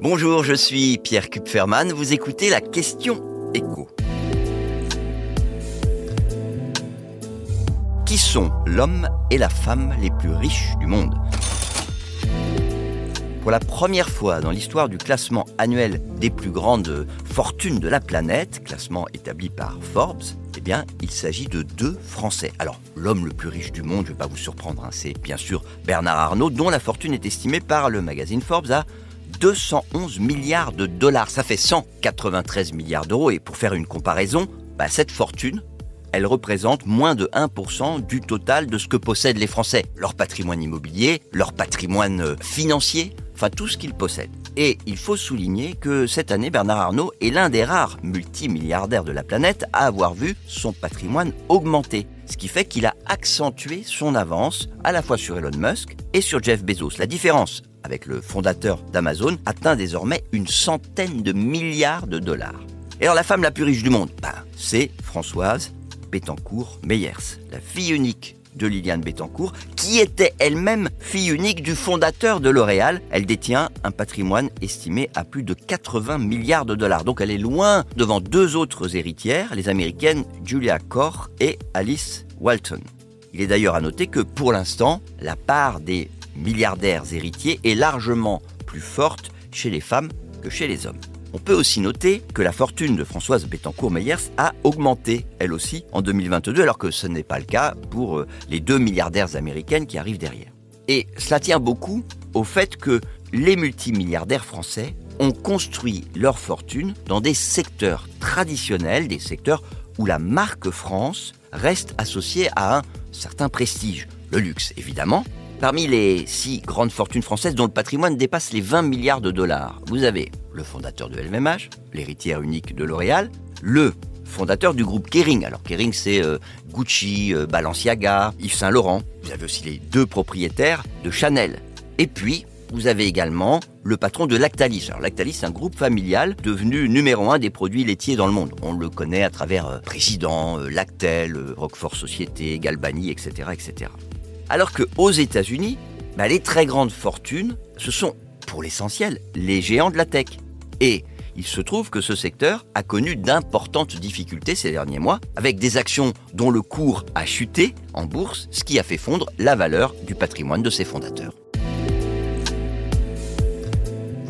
Bonjour, je suis Pierre Kupferman. Vous écoutez la question écho. Qui sont l'homme et la femme les plus riches du monde? Pour la première fois dans l'histoire du classement annuel des plus grandes fortunes de la planète, classement établi par Forbes, eh bien, il s'agit de deux Français. Alors, l'homme le plus riche du monde, je ne vais pas vous surprendre, hein, c'est bien sûr Bernard Arnault, dont la fortune est estimée par le magazine Forbes à 211 milliards de dollars. Ça fait 193 milliards d'euros. Et pour faire une comparaison, bah, cette fortune, elle représente moins de 1% du total de ce que possèdent les Français. Leur patrimoine immobilier, leur patrimoine euh, financier, enfin tout ce qu'ils possèdent. Et il faut souligner que cette année, Bernard Arnault est l'un des rares multimilliardaires de la planète à avoir vu son patrimoine augmenter. Ce qui fait qu'il a accentué son avance à la fois sur Elon Musk et sur Jeff Bezos. La différence avec le fondateur d'Amazon, atteint désormais une centaine de milliards de dollars. Et alors la femme la plus riche du monde, ben, c'est Françoise Bettencourt Meyers, la fille unique de Liliane Bettencourt, qui était elle-même fille unique du fondateur de L'Oréal. Elle détient un patrimoine estimé à plus de 80 milliards de dollars. Donc elle est loin devant deux autres héritières, les américaines Julia Corr et Alice Walton. Il est d'ailleurs à noter que pour l'instant, la part des milliardaires héritiers est largement plus forte chez les femmes que chez les hommes. On peut aussi noter que la fortune de Françoise Bettencourt-Meyers a augmenté, elle aussi, en 2022, alors que ce n'est pas le cas pour euh, les deux milliardaires américaines qui arrivent derrière. Et cela tient beaucoup au fait que les multimilliardaires français ont construit leur fortune dans des secteurs traditionnels, des secteurs où la marque France reste associée à un certain prestige. Le luxe, évidemment, Parmi les six grandes fortunes françaises dont le patrimoine dépasse les 20 milliards de dollars, vous avez le fondateur de LVMH, l'héritière unique de L'Oréal, le fondateur du groupe Kering. Alors Kering, c'est euh, Gucci, euh, Balenciaga, Yves Saint Laurent. Vous avez aussi les deux propriétaires de Chanel. Et puis, vous avez également le patron de Lactalis. Alors Lactalis, c'est un groupe familial devenu numéro un des produits laitiers dans le monde. On le connaît à travers euh, Président, Lactel, Roquefort Société, Galbani, etc., etc. Alors que aux États-Unis, bah, les très grandes fortunes, ce sont pour l'essentiel les géants de la tech. Et il se trouve que ce secteur a connu d'importantes difficultés ces derniers mois, avec des actions dont le cours a chuté en bourse, ce qui a fait fondre la valeur du patrimoine de ses fondateurs.